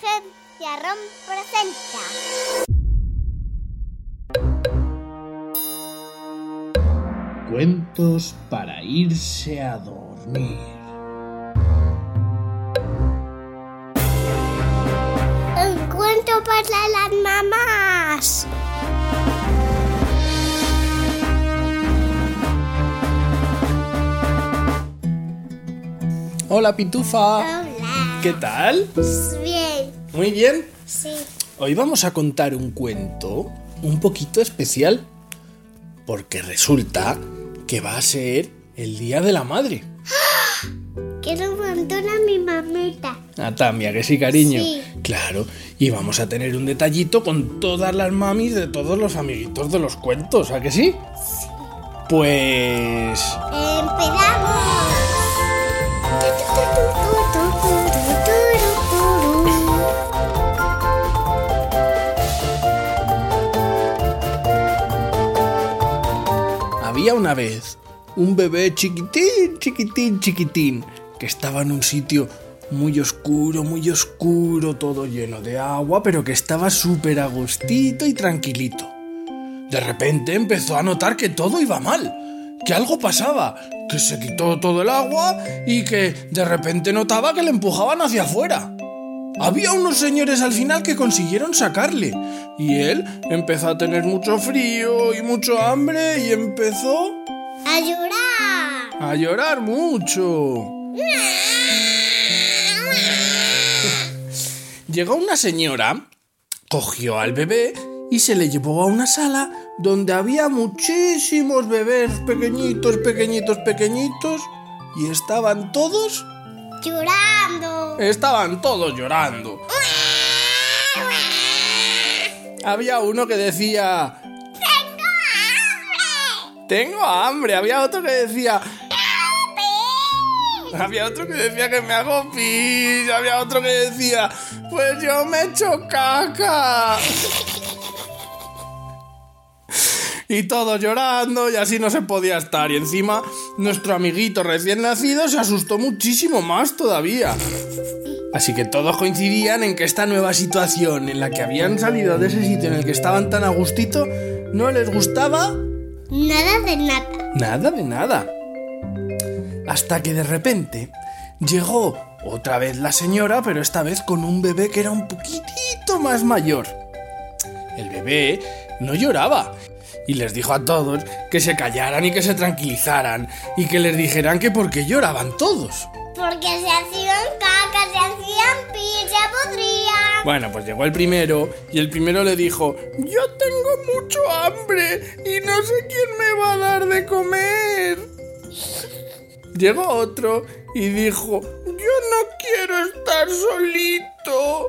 Agencia ROM presenta. Cuentos para irse a dormir. Un cuento para las mamás. Hola Pitufa. Hola. ¿Qué tal? Bien. Muy bien. Sí. Hoy vamos a contar un cuento un poquito especial. Porque resulta que va a ser el Día de la Madre. Quiero montón a mi mamita. Ah, Tamia, que sí, cariño. Sí. Claro, y vamos a tener un detallito con todas las mamis de todos los amiguitos de los cuentos, ¿a que sí? Pues... Empezamos. Había una vez un bebé chiquitín, chiquitín, chiquitín, que estaba en un sitio muy oscuro, muy oscuro, todo lleno de agua, pero que estaba súper agustito y tranquilito. De repente empezó a notar que todo iba mal, que algo pasaba, que se quitó todo el agua y que de repente notaba que le empujaban hacia afuera. Había unos señores al final que consiguieron sacarle y él empezó a tener mucho frío y mucho hambre y empezó A llorar. a llorar mucho. Llegó una señora, cogió al bebé y se le llevó a una sala donde había muchísimos bebés pequeñitos, pequeñitos, pequeñitos y estaban todos, Llorando. estaban todos llorando. Había uno que decía, tengo hambre. Había otro que decía, había otro que decía que me hago pis. Había otro que decía, pues yo me echo caca. Y todos llorando y así no se podía estar. Y encima nuestro amiguito recién nacido se asustó muchísimo más todavía. Así que todos coincidían en que esta nueva situación en la que habían salido de ese sitio en el que estaban tan a gustito no les gustaba Nada de nada. Nada de nada. Hasta que de repente llegó otra vez la señora, pero esta vez con un bebé que era un poquitito más mayor. El bebé no lloraba y les dijo a todos que se callaran y que se tranquilizaran y que les dijeran que por qué lloraban todos. Porque se hacían caca, se hacían pis, se podrían. Bueno, pues llegó el primero y el primero le dijo, yo tengo mucho hambre y no sé quién me va a dar de comer. Llegó otro y dijo, yo no quiero estar solito.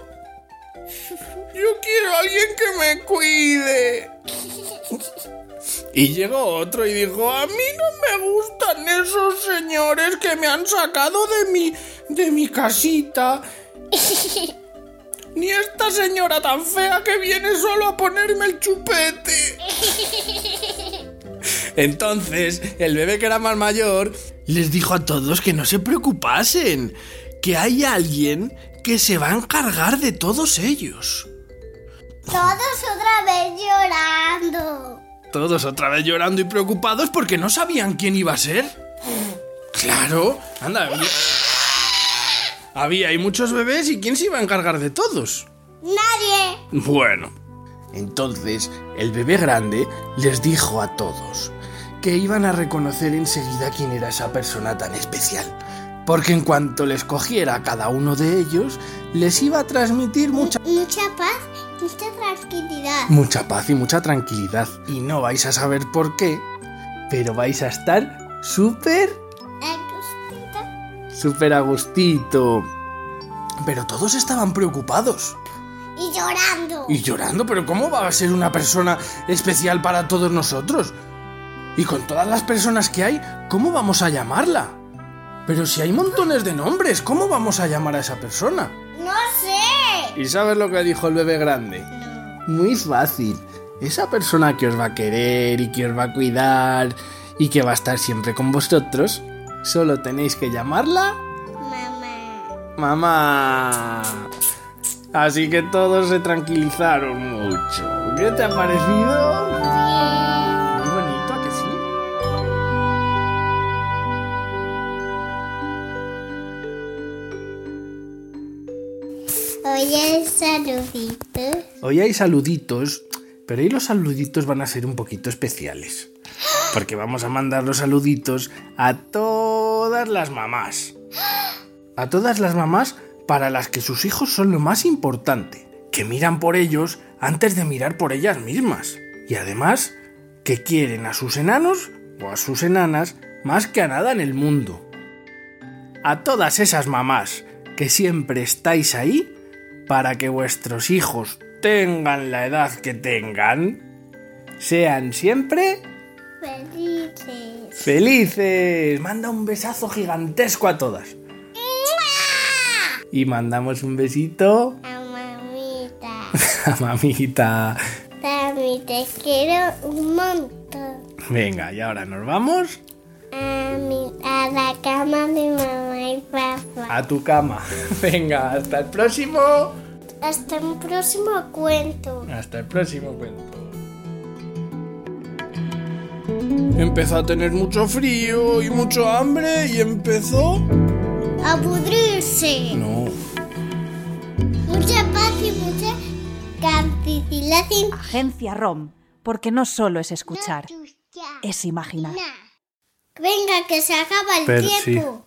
Yo quiero a alguien que me cuide. Y llegó otro y dijo, a mí no me gustan esos señores que me han sacado de mi, de mi casita. Ni esta señora tan fea que viene solo a ponerme el chupete. Entonces, el bebé que era más mayor les dijo a todos que no se preocupasen, que hay alguien que se va a encargar de todos ellos. Todos otra vez llorando. Todos otra vez llorando y preocupados porque no sabían quién iba a ser. Claro, anda. Había, había ahí muchos bebés y quién se iba a encargar de todos. Nadie. Bueno, entonces el bebé grande les dijo a todos que iban a reconocer enseguida quién era esa persona tan especial. Porque en cuanto les cogiera a cada uno de ellos, les iba a transmitir mucha, Mucha paz, mucha tranquilidad. mucha paz y mucha tranquilidad. Y no vais a saber por qué, pero vais a estar súper, Agustito. súper a gustito. Pero todos estaban preocupados. Y llorando. Y llorando, pero ¿cómo va a ser una persona especial para todos nosotros? Y con todas las personas que hay, ¿cómo vamos a llamarla? Pero si hay montones de nombres, ¿cómo vamos a llamar a esa persona? No sé. ¿Y sabes lo que dijo el bebé grande? Muy fácil. Esa persona que os va a querer y que os va a cuidar y que va a estar siempre con vosotros, solo tenéis que llamarla Mamá. mamá. Así que todos se tranquilizaron mucho. ¿Qué te ha parecido? Hoy hay saluditos, pero hoy los saluditos van a ser un poquito especiales. Porque vamos a mandar los saluditos a todas las mamás. A todas las mamás para las que sus hijos son lo más importante. Que miran por ellos antes de mirar por ellas mismas. Y además, que quieren a sus enanos o a sus enanas más que a nada en el mundo. A todas esas mamás que siempre estáis ahí para que vuestros hijos tengan la edad que tengan, sean siempre Felices. felices. Manda un besazo gigantesco a todas. Y mandamos un besito A mamita. a mamita. Tami, te quiero un montón. Venga, y ahora nos vamos A, mi, a la cama de mamá y papá. a tu cama. Venga, hasta el próximo. Hasta un próximo cuento. Hasta el próximo cuento. Empezó a tener mucho frío y mucho hambre y empezó... A pudrirse. No. Mucha paz y mucha cantidad Agencia ROM, porque no solo es escuchar, es imaginar. Venga, que se acaba el Pero sí. tiempo.